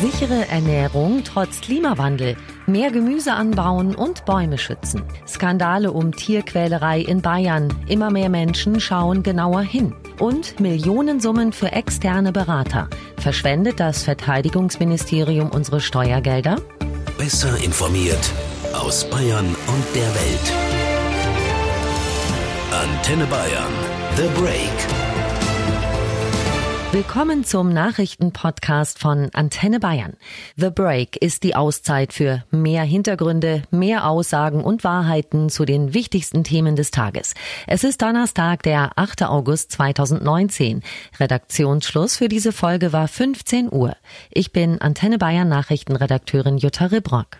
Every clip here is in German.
Sichere Ernährung trotz Klimawandel, mehr Gemüse anbauen und Bäume schützen. Skandale um Tierquälerei in Bayern. Immer mehr Menschen schauen genauer hin. Und Millionensummen für externe Berater. Verschwendet das Verteidigungsministerium unsere Steuergelder? Besser informiert aus Bayern und der Welt. Antenne Bayern. The Break. Willkommen zum Nachrichtenpodcast von Antenne Bayern. The Break ist die Auszeit für mehr Hintergründe, mehr Aussagen und Wahrheiten zu den wichtigsten Themen des Tages. Es ist Donnerstag, der 8. August 2019. Redaktionsschluss für diese Folge war 15 Uhr. Ich bin Antenne Bayern Nachrichtenredakteurin Jutta Ribrock.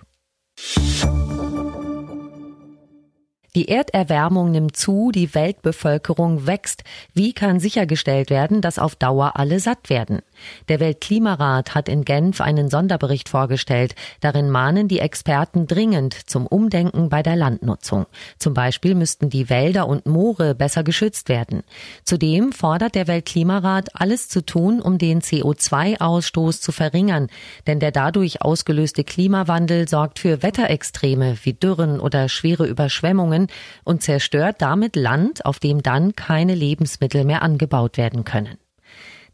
Die Erderwärmung nimmt zu, die Weltbevölkerung wächst. Wie kann sichergestellt werden, dass auf Dauer alle satt werden? Der Weltklimarat hat in Genf einen Sonderbericht vorgestellt. Darin mahnen die Experten dringend zum Umdenken bei der Landnutzung. Zum Beispiel müssten die Wälder und Moore besser geschützt werden. Zudem fordert der Weltklimarat, alles zu tun, um den CO2-Ausstoß zu verringern. Denn der dadurch ausgelöste Klimawandel sorgt für Wetterextreme wie Dürren oder schwere Überschwemmungen und zerstört damit Land, auf dem dann keine Lebensmittel mehr angebaut werden können.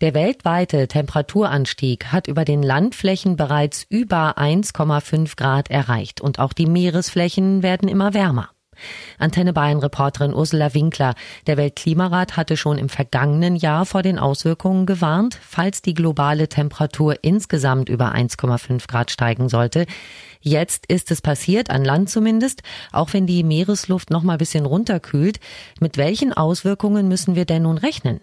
Der weltweite Temperaturanstieg hat über den Landflächen bereits über 1,5 Grad erreicht und auch die Meeresflächen werden immer wärmer. Antenne Bayern Reporterin Ursula Winkler. Der Weltklimarat hatte schon im vergangenen Jahr vor den Auswirkungen gewarnt, falls die globale Temperatur insgesamt über 1,5 Grad steigen sollte. Jetzt ist es passiert, an Land zumindest, auch wenn die Meeresluft noch mal ein bisschen runterkühlt. Mit welchen Auswirkungen müssen wir denn nun rechnen?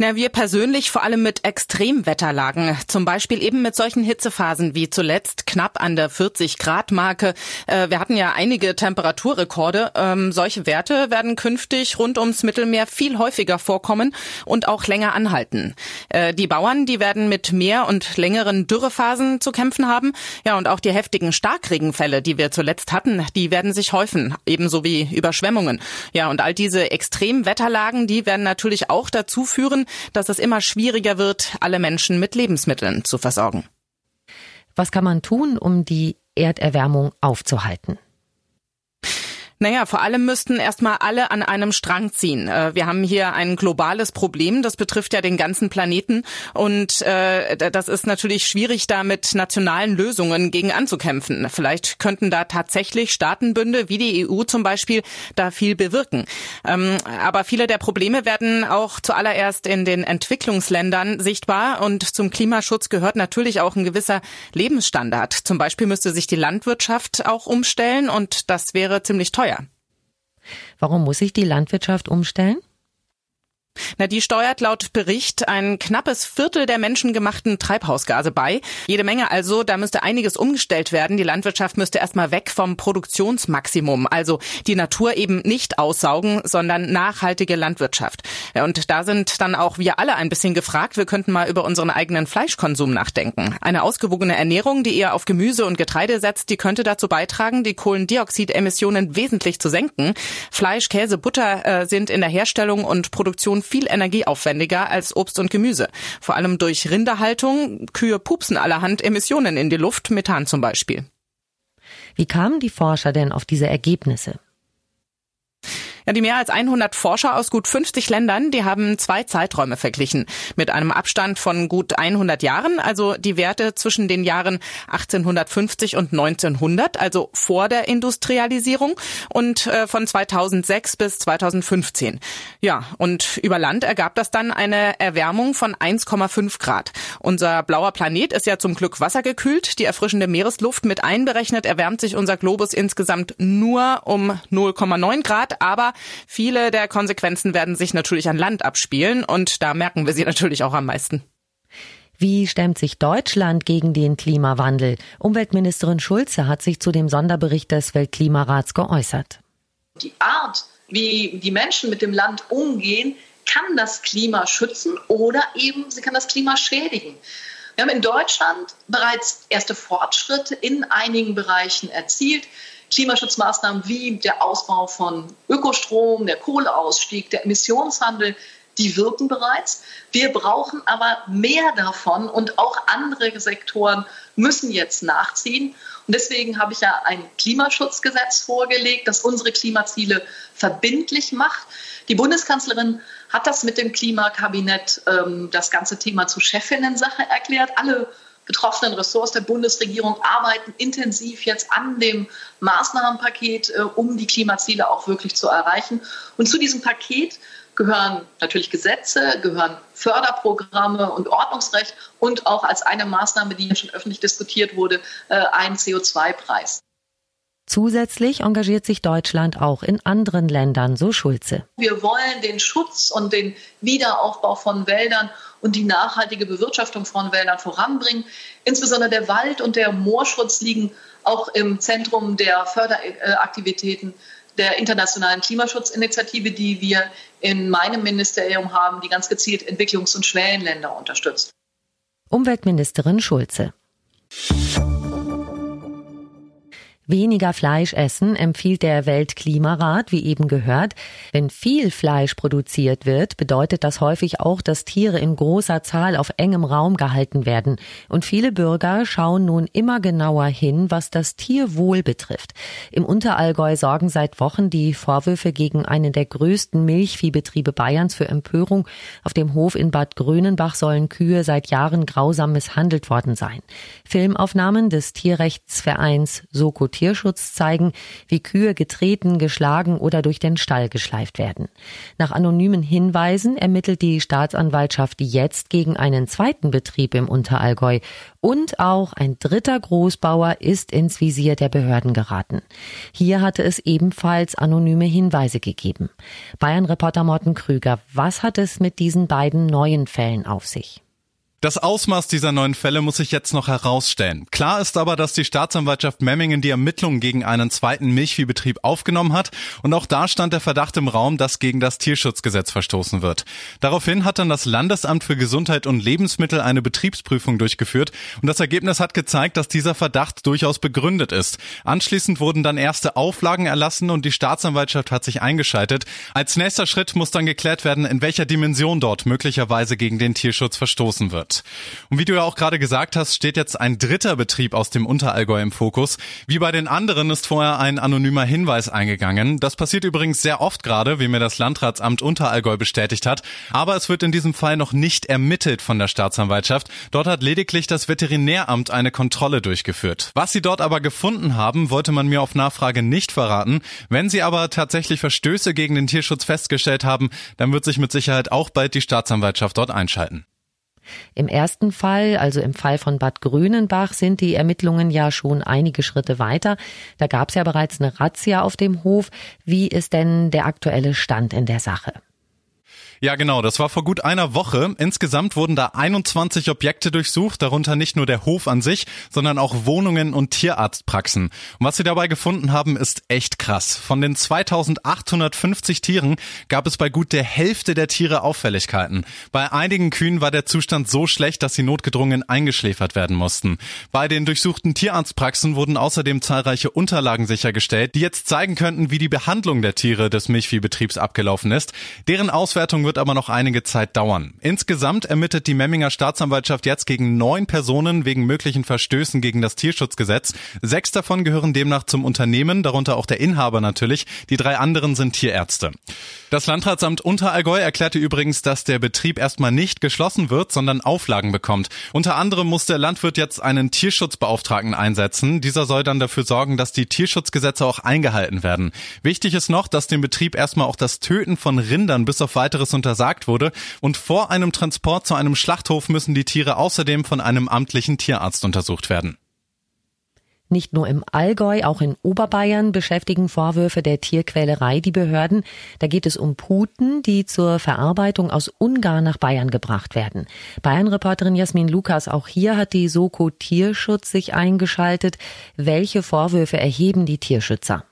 Na, wir persönlich vor allem mit Extremwetterlagen, zum Beispiel eben mit solchen Hitzephasen wie zuletzt knapp an der 40 Grad Marke. Äh, wir hatten ja einige Temperaturrekorde. Ähm, solche Werte werden künftig rund ums Mittelmeer viel häufiger vorkommen und auch länger anhalten. Äh, die Bauern, die werden mit mehr und längeren Dürrephasen zu kämpfen haben. Ja, und auch die heftigen Starkregenfälle, die wir zuletzt hatten, die werden sich häufen, ebenso wie Überschwemmungen. Ja, und all diese Extremwetterlagen, die werden natürlich auch dazu führen, dass es immer schwieriger wird, alle Menschen mit Lebensmitteln zu versorgen. Was kann man tun, um die Erderwärmung aufzuhalten? Naja, vor allem müssten erstmal alle an einem Strang ziehen. Äh, wir haben hier ein globales Problem, das betrifft ja den ganzen Planeten und äh, das ist natürlich schwierig, da mit nationalen Lösungen gegen anzukämpfen. Vielleicht könnten da tatsächlich Staatenbünde wie die EU zum Beispiel da viel bewirken. Ähm, aber viele der Probleme werden auch zuallererst in den Entwicklungsländern sichtbar und zum Klimaschutz gehört natürlich auch ein gewisser Lebensstandard. Zum Beispiel müsste sich die Landwirtschaft auch umstellen und das wäre ziemlich teuer. Warum muss sich die Landwirtschaft umstellen? Na, die steuert laut Bericht ein knappes Viertel der menschengemachten Treibhausgase bei. Jede Menge also, da müsste einiges umgestellt werden. Die Landwirtschaft müsste erstmal weg vom Produktionsmaximum, also die Natur eben nicht aussaugen, sondern nachhaltige Landwirtschaft. Und da sind dann auch wir alle ein bisschen gefragt. Wir könnten mal über unseren eigenen Fleischkonsum nachdenken. Eine ausgewogene Ernährung, die eher auf Gemüse und Getreide setzt, die könnte dazu beitragen, die Kohlendioxidemissionen wesentlich zu senken. Fleisch, Käse, Butter äh, sind in der Herstellung und Produktion viel energieaufwendiger als Obst und Gemüse. Vor allem durch Rinderhaltung. Kühe pupsen allerhand Emissionen in die Luft, Methan zum Beispiel. Wie kamen die Forscher denn auf diese Ergebnisse? Ja, die mehr als 100 Forscher aus gut 50 Ländern, die haben zwei Zeiträume verglichen. Mit einem Abstand von gut 100 Jahren, also die Werte zwischen den Jahren 1850 und 1900, also vor der Industrialisierung und äh, von 2006 bis 2015. Ja, und über Land ergab das dann eine Erwärmung von 1,5 Grad. Unser blauer Planet ist ja zum Glück wassergekühlt. Die erfrischende Meeresluft mit einberechnet erwärmt sich unser Globus insgesamt nur um 0,9 Grad, aber Viele der Konsequenzen werden sich natürlich an Land abspielen und da merken wir sie natürlich auch am meisten. Wie stemmt sich Deutschland gegen den Klimawandel? Umweltministerin Schulze hat sich zu dem Sonderbericht des Weltklimarats geäußert. Die Art, wie die Menschen mit dem Land umgehen, kann das Klima schützen oder eben sie kann das Klima schädigen. Wir haben in Deutschland bereits erste Fortschritte in einigen Bereichen erzielt. Klimaschutzmaßnahmen wie der Ausbau von Ökostrom, der Kohleausstieg, der Emissionshandel, die wirken bereits. Wir brauchen aber mehr davon und auch andere Sektoren müssen jetzt nachziehen. Und deswegen habe ich ja ein Klimaschutzgesetz vorgelegt, das unsere Klimaziele verbindlich macht. Die Bundeskanzlerin hat das mit dem Klimakabinett ähm, das ganze Thema zur Chefinnen-Sache erklärt. Alle betroffenen Ressorts der Bundesregierung arbeiten intensiv jetzt an dem Maßnahmenpaket, äh, um die Klimaziele auch wirklich zu erreichen. Und zu diesem Paket gehören natürlich Gesetze, gehören Förderprogramme und Ordnungsrecht und auch als eine Maßnahme, die schon öffentlich diskutiert wurde, äh, ein CO2-Preis. Zusätzlich engagiert sich Deutschland auch in anderen Ländern, so Schulze. Wir wollen den Schutz und den Wiederaufbau von Wäldern und die nachhaltige Bewirtschaftung von Wäldern voranbringen. Insbesondere der Wald- und der Moorschutz liegen auch im Zentrum der Förderaktivitäten der internationalen Klimaschutzinitiative, die wir in meinem Ministerium haben, die ganz gezielt Entwicklungs- und Schwellenländer unterstützt. Umweltministerin Schulze. Weniger Fleisch essen empfiehlt der Weltklimarat, wie eben gehört. Wenn viel Fleisch produziert wird, bedeutet das häufig auch, dass Tiere in großer Zahl auf engem Raum gehalten werden. Und viele Bürger schauen nun immer genauer hin, was das Tierwohl betrifft. Im Unterallgäu sorgen seit Wochen die Vorwürfe gegen einen der größten Milchviehbetriebe Bayerns für Empörung. Auf dem Hof in Bad Grönenbach sollen Kühe seit Jahren grausam misshandelt worden sein. Filmaufnahmen des Tierrechtsvereins Soko Tierschutz zeigen, wie Kühe getreten, geschlagen oder durch den Stall geschleift werden. Nach anonymen Hinweisen ermittelt die Staatsanwaltschaft jetzt gegen einen zweiten Betrieb im Unterallgäu und auch ein dritter Großbauer ist ins Visier der Behörden geraten. Hier hatte es ebenfalls anonyme Hinweise gegeben. Bayern-Reporter Morten Krüger, was hat es mit diesen beiden neuen Fällen auf sich? Das Ausmaß dieser neuen Fälle muss sich jetzt noch herausstellen. Klar ist aber, dass die Staatsanwaltschaft Memmingen die Ermittlungen gegen einen zweiten Milchviehbetrieb aufgenommen hat und auch da stand der Verdacht im Raum, dass gegen das Tierschutzgesetz verstoßen wird. Daraufhin hat dann das Landesamt für Gesundheit und Lebensmittel eine Betriebsprüfung durchgeführt und das Ergebnis hat gezeigt, dass dieser Verdacht durchaus begründet ist. Anschließend wurden dann erste Auflagen erlassen und die Staatsanwaltschaft hat sich eingeschaltet. Als nächster Schritt muss dann geklärt werden, in welcher Dimension dort möglicherweise gegen den Tierschutz verstoßen wird wird. Und wie du ja auch gerade gesagt hast, steht jetzt ein dritter Betrieb aus dem Unterallgäu im Fokus. Wie bei den anderen ist vorher ein anonymer Hinweis eingegangen. Das passiert übrigens sehr oft gerade, wie mir das Landratsamt Unterallgäu bestätigt hat. Aber es wird in diesem Fall noch nicht ermittelt von der Staatsanwaltschaft. Dort hat lediglich das Veterinäramt eine Kontrolle durchgeführt. Was sie dort aber gefunden haben, wollte man mir auf Nachfrage nicht verraten. Wenn sie aber tatsächlich Verstöße gegen den Tierschutz festgestellt haben, dann wird sich mit Sicherheit auch bald die Staatsanwaltschaft dort einschalten. Im ersten Fall, also im Fall von Bad Grünenbach, sind die Ermittlungen ja schon einige Schritte weiter. Da gab es ja bereits eine Razzia auf dem Hof. Wie ist denn der aktuelle Stand in der Sache? Ja, genau. Das war vor gut einer Woche. Insgesamt wurden da 21 Objekte durchsucht, darunter nicht nur der Hof an sich, sondern auch Wohnungen und Tierarztpraxen. Und was sie dabei gefunden haben, ist echt krass. Von den 2850 Tieren gab es bei gut der Hälfte der Tiere Auffälligkeiten. Bei einigen Kühen war der Zustand so schlecht, dass sie notgedrungen eingeschläfert werden mussten. Bei den durchsuchten Tierarztpraxen wurden außerdem zahlreiche Unterlagen sichergestellt, die jetzt zeigen könnten, wie die Behandlung der Tiere des Milchviehbetriebs abgelaufen ist. Deren Auswertung wird aber noch einige Zeit dauern. Insgesamt ermittelt die Memminger Staatsanwaltschaft jetzt gegen neun Personen wegen möglichen Verstößen gegen das Tierschutzgesetz. Sechs davon gehören demnach zum Unternehmen, darunter auch der Inhaber natürlich. Die drei anderen sind Tierärzte. Das Landratsamt Unterallgäu erklärte übrigens, dass der Betrieb erstmal nicht geschlossen wird, sondern Auflagen bekommt. Unter anderem muss der Landwirt jetzt einen Tierschutzbeauftragten einsetzen. Dieser soll dann dafür sorgen, dass die Tierschutzgesetze auch eingehalten werden. Wichtig ist noch, dass dem Betrieb erstmal auch das Töten von Rindern bis auf weiteres untersagt wurde und vor einem Transport zu einem Schlachthof müssen die Tiere außerdem von einem amtlichen Tierarzt untersucht werden. Nicht nur im Allgäu, auch in Oberbayern beschäftigen Vorwürfe der Tierquälerei die Behörden. Da geht es um Puten, die zur Verarbeitung aus Ungarn nach Bayern gebracht werden. Bayern-Reporterin Jasmin Lukas, auch hier hat die Soko Tierschutz sich eingeschaltet. Welche Vorwürfe erheben die Tierschützer?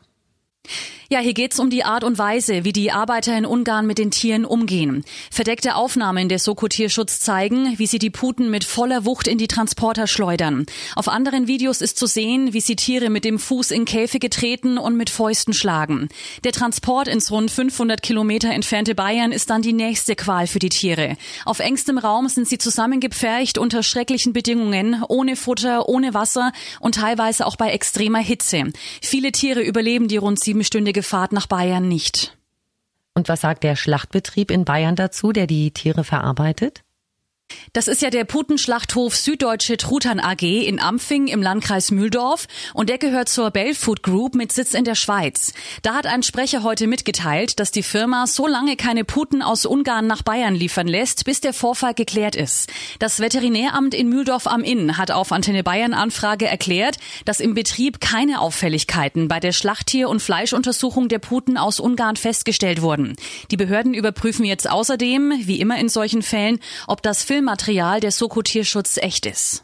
Ja, hier geht's um die Art und Weise, wie die Arbeiter in Ungarn mit den Tieren umgehen. Verdeckte Aufnahmen des Soko-Tierschutz zeigen, wie sie die Puten mit voller Wucht in die Transporter schleudern. Auf anderen Videos ist zu sehen, wie sie Tiere mit dem Fuß in Käfige treten und mit Fäusten schlagen. Der Transport ins rund 500 Kilometer entfernte Bayern ist dann die nächste Qual für die Tiere. Auf engstem Raum sind sie zusammengepfercht unter schrecklichen Bedingungen, ohne Futter, ohne Wasser und teilweise auch bei extremer Hitze. Viele Tiere überleben die rund siebenstündige Fahrt nach Bayern nicht. Und was sagt der Schlachtbetrieb in Bayern dazu, der die Tiere verarbeitet? Das ist ja der Putenschlachthof Süddeutsche Truthahn AG in Ampfing im Landkreis Mühldorf und der gehört zur Bellfood Group mit Sitz in der Schweiz. Da hat ein Sprecher heute mitgeteilt, dass die Firma so lange keine Puten aus Ungarn nach Bayern liefern lässt, bis der Vorfall geklärt ist. Das Veterinäramt in Mühldorf am Inn hat auf Antenne Bayern Anfrage erklärt, dass im Betrieb keine Auffälligkeiten bei der Schlachttier- und Fleischuntersuchung der Puten aus Ungarn festgestellt wurden. Die Behörden überprüfen jetzt außerdem, wie immer in solchen Fällen, ob das Filmmaterial der Soko Tierschutz echt ist.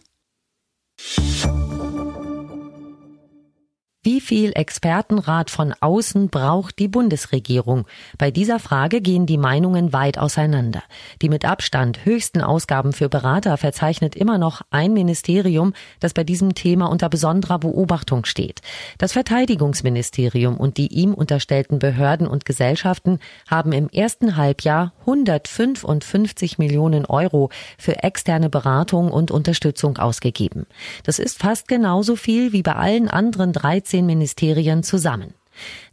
Wie viel Expertenrat von außen braucht die Bundesregierung? Bei dieser Frage gehen die Meinungen weit auseinander. Die mit Abstand höchsten Ausgaben für Berater verzeichnet immer noch ein Ministerium, das bei diesem Thema unter besonderer Beobachtung steht. Das Verteidigungsministerium und die ihm unterstellten Behörden und Gesellschaften haben im ersten Halbjahr 155 Millionen Euro für externe Beratung und Unterstützung ausgegeben. Das ist fast genauso viel wie bei allen anderen 13 16 Ministerien zusammen.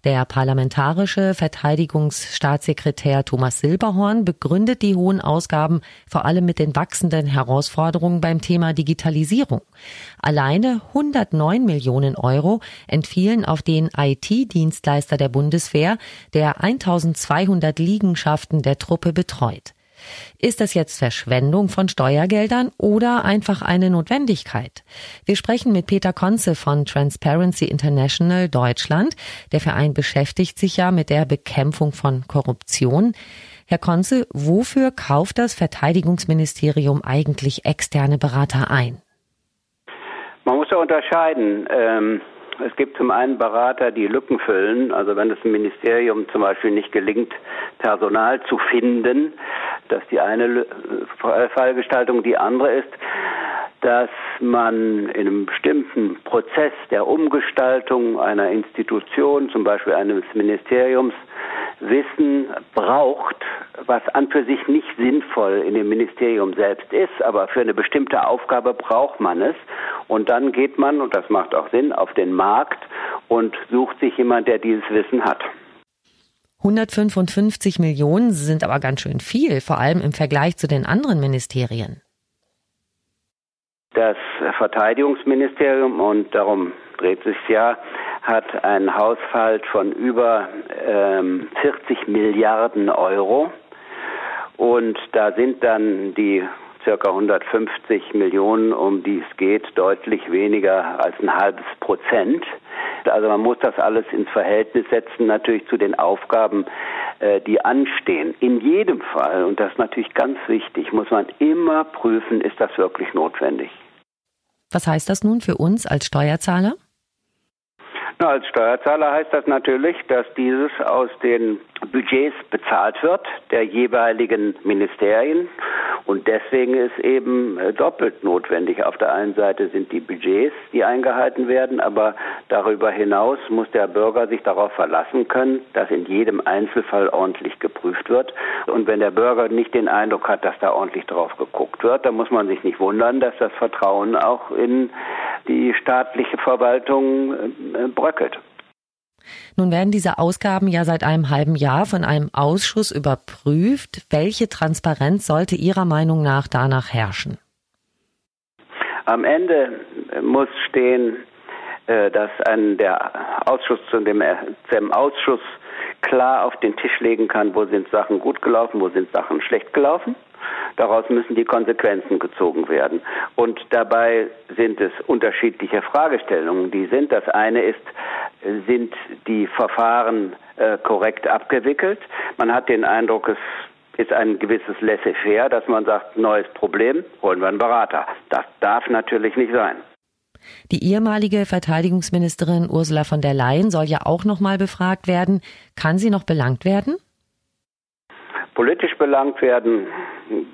Der parlamentarische Verteidigungsstaatssekretär Thomas Silberhorn begründet die hohen Ausgaben vor allem mit den wachsenden Herausforderungen beim Thema Digitalisierung. Alleine 109 Millionen Euro entfielen auf den IT-Dienstleister der Bundeswehr, der 1200 Liegenschaften der Truppe betreut. Ist das jetzt Verschwendung von Steuergeldern oder einfach eine Notwendigkeit? Wir sprechen mit Peter Konze von Transparency International Deutschland. Der Verein beschäftigt sich ja mit der Bekämpfung von Korruption. Herr Konze, wofür kauft das Verteidigungsministerium eigentlich externe Berater ein? Man muss ja unterscheiden. Ähm es gibt zum einen Berater, die Lücken füllen. Also wenn es dem Ministerium zum Beispiel nicht gelingt, Personal zu finden, dass die eine Fallgestaltung die andere ist, dass man in einem bestimmten Prozess der Umgestaltung einer Institution, zum Beispiel eines Ministeriums, Wissen braucht, was an für sich nicht sinnvoll in dem Ministerium selbst ist, aber für eine bestimmte Aufgabe braucht man es. Und dann geht man, und das macht auch Sinn, auf den Markt und sucht sich jemand, der dieses Wissen hat. 155 Millionen sind aber ganz schön viel, vor allem im Vergleich zu den anderen Ministerien. Das Verteidigungsministerium, und darum dreht sich ja, hat einen Haushalt von über ähm, 40 Milliarden Euro. Und da sind dann die circa 150 Millionen, um die es geht, deutlich weniger als ein halbes Prozent. Also man muss das alles ins Verhältnis setzen, natürlich zu den Aufgaben, äh, die anstehen. In jedem Fall, und das ist natürlich ganz wichtig, muss man immer prüfen, ist das wirklich notwendig. Was heißt das nun für uns als Steuerzahler? Na, als Steuerzahler heißt das natürlich, dass dieses aus den Budgets bezahlt wird der jeweiligen Ministerien und deswegen ist eben äh, doppelt notwendig. Auf der einen Seite sind die Budgets, die eingehalten werden, aber darüber hinaus muss der Bürger sich darauf verlassen können, dass in jedem Einzelfall ordentlich geprüft wird. Und wenn der Bürger nicht den Eindruck hat, dass da ordentlich drauf geguckt wird, dann muss man sich nicht wundern, dass das Vertrauen auch in die staatliche Verwaltung äh, bröckelt. Nun werden diese Ausgaben ja seit einem halben Jahr von einem Ausschuss überprüft. Welche Transparenz sollte Ihrer Meinung nach danach herrschen? Am Ende muss stehen, äh, dass ein, der Ausschuss zu dem, dem Ausschuss klar auf den Tisch legen kann, wo sind Sachen gut gelaufen, wo sind Sachen schlecht gelaufen. Daraus müssen die Konsequenzen gezogen werden. Und dabei sind es unterschiedliche Fragestellungen, die sind. Das eine ist, sind die Verfahren äh, korrekt abgewickelt? Man hat den Eindruck, es ist ein gewisses Laissez-faire, dass man sagt, neues Problem, holen wir einen Berater. Das darf natürlich nicht sein. Die ehemalige Verteidigungsministerin Ursula von der Leyen soll ja auch noch mal befragt werden. Kann sie noch belangt werden? Politisch belangt werden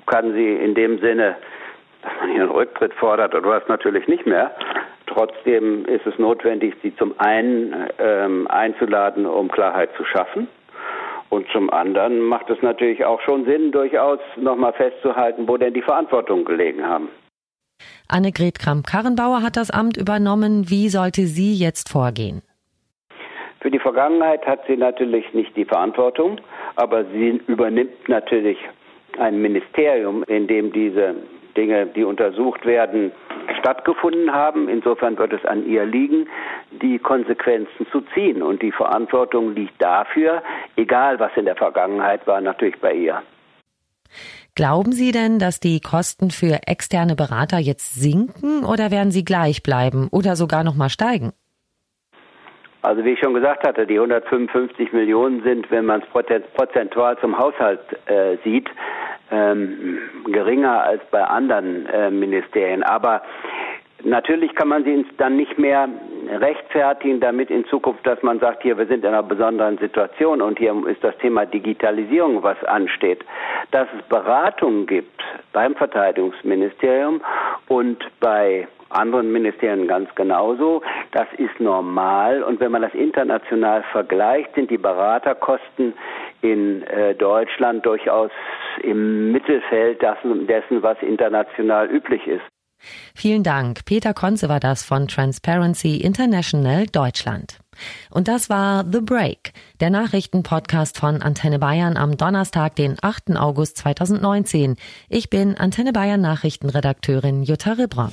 kann sie in dem Sinne, dass man ihren Rücktritt fordert oder was natürlich nicht mehr. Trotzdem ist es notwendig, sie zum einen ähm, einzuladen, um Klarheit zu schaffen. Und zum anderen macht es natürlich auch schon Sinn, durchaus nochmal festzuhalten, wo denn die Verantwortung gelegen haben. Annegret Kramp-Karrenbauer hat das Amt übernommen. Wie sollte sie jetzt vorgehen? Für die Vergangenheit hat sie natürlich nicht die Verantwortung, aber sie übernimmt natürlich ein Ministerium, in dem diese Dinge, die untersucht werden, stattgefunden haben. Insofern wird es an ihr liegen, die Konsequenzen zu ziehen. Und die Verantwortung liegt dafür, egal was in der Vergangenheit war, natürlich bei ihr. Glauben Sie denn, dass die Kosten für externe Berater jetzt sinken oder werden sie gleich bleiben oder sogar noch mal steigen? Also wie ich schon gesagt hatte, die 155 Millionen sind, wenn man es prozentual zum Haushalt äh, sieht, ähm, geringer als bei anderen äh, Ministerien. Aber Natürlich kann man sie dann nicht mehr rechtfertigen damit in Zukunft, dass man sagt, hier, wir sind in einer besonderen Situation und hier ist das Thema Digitalisierung, was ansteht. Dass es Beratungen gibt beim Verteidigungsministerium und bei anderen Ministerien ganz genauso. Das ist normal. Und wenn man das international vergleicht, sind die Beraterkosten in äh, Deutschland durchaus im Mittelfeld dessen, was international üblich ist. Vielen Dank. Peter Konze war das von Transparency International Deutschland. Und das war The Break, der Nachrichtenpodcast von Antenne Bayern am Donnerstag, den 8. August 2019. Ich bin Antenne Bayern Nachrichtenredakteurin Jutta Ribrock.